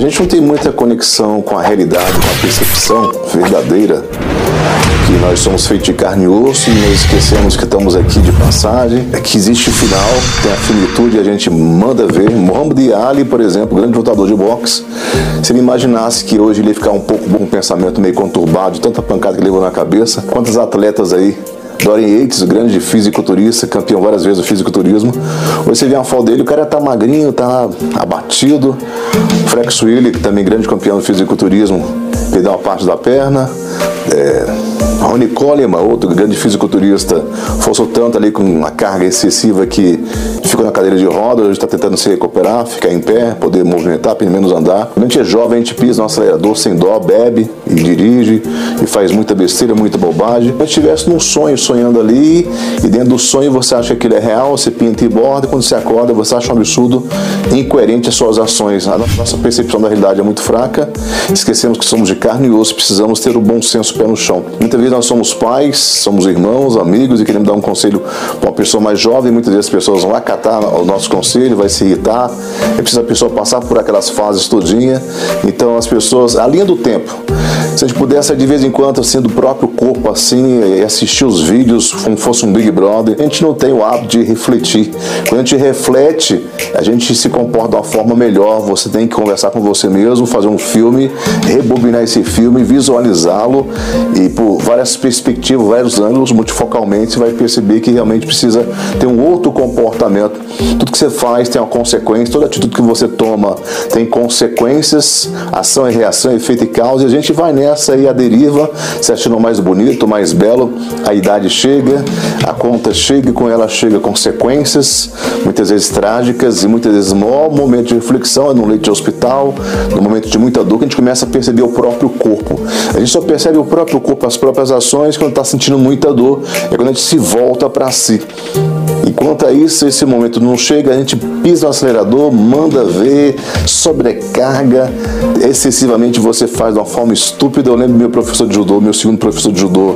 A gente não tem muita conexão com a realidade, com a percepção verdadeira que nós somos feitos de carne e osso e nós esquecemos que estamos aqui de passagem, é que existe o final, tem a finitude, a gente manda ver. Muhammad Ali, por exemplo, grande lutador de boxe, se ele imaginasse que hoje ele ia ficar um pouco com um pensamento meio conturbado, de tanta pancada que ele levou na cabeça, quantos atletas aí Dorian Yates, grande fisiculturista, campeão várias vezes do fisiculturismo. Hoje você vê uma foto dele, o cara tá magrinho, tá abatido. Willy, que também grande campeão do fisiculturismo, perdeu uma parte da perna. É, Rony Coleman, outro grande fisiculturista, forçou tanto ali com uma carga excessiva que ficou na cadeira de rodas, hoje está tentando se recuperar, ficar em pé, poder movimentar, pelo menos andar. Quando a gente é jovem, a gente pisa no acelerador sem dó, bebe e dirige e faz muita besteira, muita bobagem. Se estivesse num sonho, sonhando ali, e dentro do sonho você acha que ele é real, você pinta e borda, e quando você acorda você acha um absurdo incoerente as suas ações. A nossa percepção da realidade é muito fraca, esquecemos que somos de carne e osso, precisamos ter o bom senso pé no chão. Muitas vezes nós somos pais, somos irmãos, amigos e queremos dar um conselho para uma pessoa mais jovem. Muitas vezes as pessoas vão acatar o nosso conselho, vai se irritar. É preciso a pessoa passar por aquelas fases todinha. Então as pessoas, a linha do tempo. Se a gente pudesse de vez em quando assim do próprio corpo assim assistir os vídeos como fosse um Big Brother, a gente não tem o hábito de refletir. Quando a gente reflete, a gente se comporta de uma forma melhor. Você tem que conversar com você mesmo, fazer um filme, rebobinar esse filme, visualizá-lo e por várias perspectivas, vários ângulos, multifocalmente, você vai perceber que realmente precisa ter um outro comportamento. Tudo que você faz tem uma consequência, toda atitude que você toma tem consequências, ação e reação, efeito e causa, e a gente vai nessa aí a deriva, se achando mais bonito, mais belo, a idade chega, a conta chega e com ela chega consequências, muitas vezes trágicas e muitas vezes maior momento de reflexão é no leite de hospital, no momento de muita dor, que a gente começa a perceber o próprio corpo. A gente só percebe o próprio corpo, as próprias ações quando está sentindo muita dor, é quando a gente se volta para si. E quanto a isso, esse momento não chega, a gente pisa no acelerador, manda ver, sobrecarga, excessivamente você faz de uma forma estúpida. Eu lembro meu professor de judô, meu segundo professor de judô,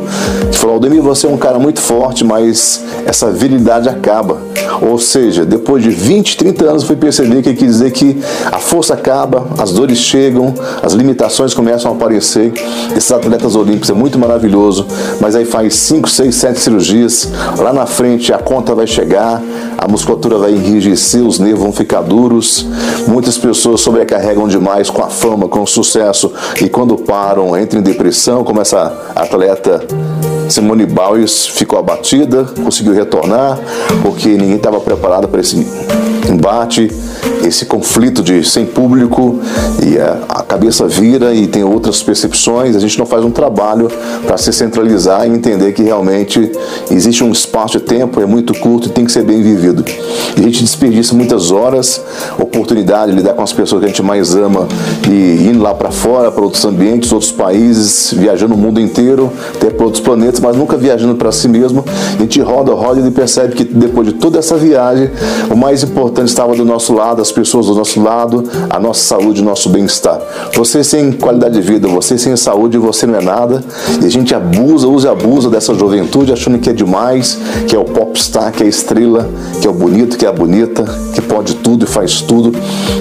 que falou: Aldemir, você é um cara muito forte, mas essa virilidade acaba. Ou seja, depois de 20, 30 anos, fui perceber que quis dizer que a força acaba, as dores chegam, as limitações começam a aparecer. Esses atletas olímpicos é muito maravilhoso, mas aí faz 5, 6, 7 cirurgias, lá na frente a conta vai chegar, a musculatura vai enrijecer, os nervos vão ficar duros. Muitas pessoas sobrecarregam demais com a fama, com o sucesso e quando param entram em depressão, como essa atleta Simone Biles ficou abatida, conseguiu retornar porque ninguém estava preparado para esse embate esse conflito de sem público e a, cabeça vira e tem outras percepções, a gente não faz um trabalho para se centralizar e entender que realmente existe um espaço de tempo, é muito curto e tem que ser bem vivido. E a gente desperdiça muitas horas, oportunidade de lidar com as pessoas que a gente mais ama e indo lá para fora, para outros ambientes, outros países, viajando o mundo inteiro, até para outros planetas, mas nunca viajando para si mesmo. A gente roda, roda e percebe que depois de toda essa viagem, o mais importante estava do nosso lado, as pessoas do nosso lado, a nossa saúde, o nosso bem-estar. Você sem qualidade de vida, você sem saúde, você não é nada. E a gente abusa, usa e abusa dessa juventude, achando que é demais, que é o popstar, que é a estrela, que é o bonito, que é a bonita, que pode tudo e faz tudo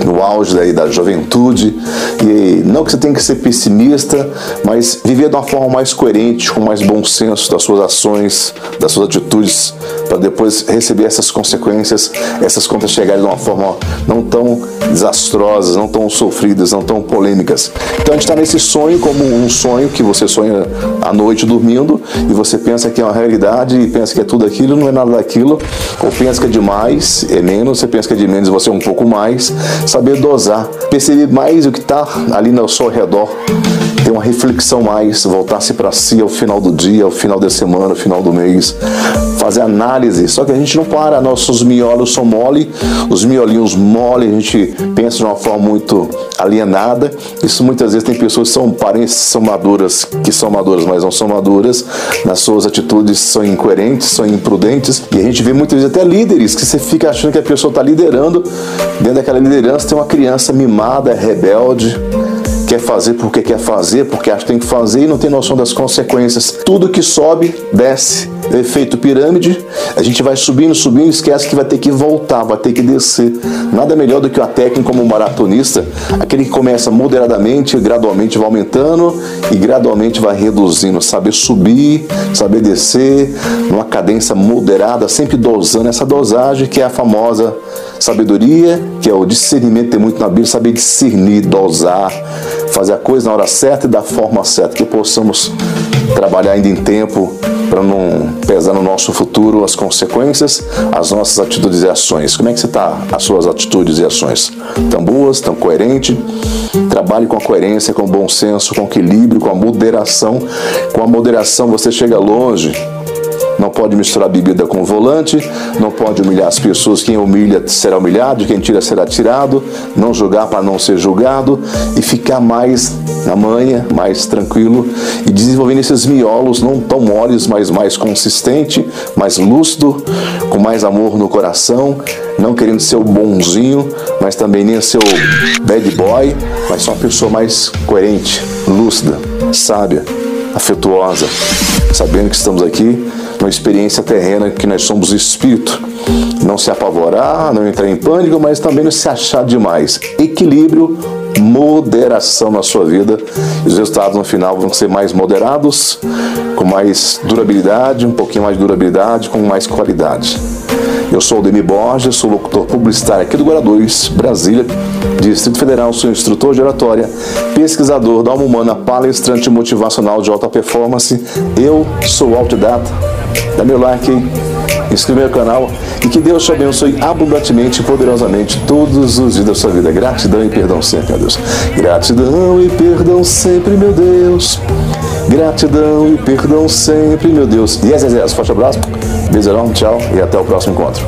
no auge daí da juventude. E não que você tenha que ser pessimista, mas viver de uma forma mais coerente, com mais bom senso das suas ações, das suas atitudes, para depois receber essas consequências, essas contas chegarem de uma forma não tão desastrosas, não tão sofridas, não tão polêmicas. Então a gente está nesse sonho como um sonho que você sonha à noite dormindo e você pensa que é uma realidade e pensa que é tudo aquilo, não é nada daquilo, ou pensa que é demais, é menos, você pensa que é de menos você é um pouco mais. Saber dosar, perceber mais o que está ali ao seu redor ter uma reflexão mais, voltar-se para si ao final do dia, ao final da semana, ao final do mês, fazer análise. Só que a gente não para, nossos miolos são mole, os miolinhos mole, a gente pensa de uma forma muito alienada. Isso muitas vezes tem pessoas que são parentes, são maduras, que são maduras, mas não são maduras, nas suas atitudes são incoerentes, são imprudentes. E a gente vê muitas vezes até líderes que você fica achando que a pessoa está liderando, dentro daquela liderança tem uma criança mimada, rebelde quer fazer porque quer fazer, porque acha que tem que fazer e não tem noção das consequências. Tudo que sobe, desce. Efeito pirâmide, a gente vai subindo, subindo, esquece que vai ter que voltar, vai ter que descer. Nada melhor do que a técnica como um maratonista, aquele que começa moderadamente, gradualmente vai aumentando e gradualmente vai reduzindo. Saber subir, saber descer, numa cadência moderada, sempre dosando essa dosagem que é a famosa sabedoria, que é o discernimento, tem muito na Bíblia, saber discernir, dosar, fazer a coisa na hora certa e da forma certa, que possamos trabalhar ainda em tempo para não pesar no nosso futuro as consequências, as nossas atitudes e ações. Como é que você está, as suas atitudes e ações? Estão boas, estão coerentes? Trabalhe com a coerência, com o bom senso, com o equilíbrio, com a moderação. Com a moderação você chega longe não pode misturar bebida com volante, não pode humilhar as pessoas. Quem humilha será humilhado, quem tira será tirado. Não julgar para não ser julgado e ficar mais na manha, mais tranquilo e desenvolvendo esses miolos não tão moles, mas mais consistente, mais lúcido, com mais amor no coração, não querendo ser o bonzinho, mas também nem ser o bad boy, mas só uma pessoa mais coerente, lúcida, sábia, afetuosa, sabendo que estamos aqui uma experiência terrena que nós somos espírito. Não se apavorar, não entrar em pânico, mas também não se achar demais. Equilíbrio, moderação na sua vida. E os resultados no final vão ser mais moderados, com mais durabilidade, um pouquinho mais de durabilidade, com mais qualidade. Eu sou Demi Borges, sou locutor publicitário aqui do Guará 2, Brasília, Distrito Federal, sou instrutor de oratória, pesquisador da alma humana, palestrante motivacional de alta performance. Eu sou autodidata, dá meu like, inscreva no canal e que Deus te abençoe abundantemente e poderosamente todos os dias da sua vida. Gratidão e perdão sempre, meu Deus. Gratidão e perdão sempre, meu Deus. Gratidão e perdão sempre, meu Deus. Yes, yes, yes. Forte abraço, beijão, tchau e até o próximo encontro.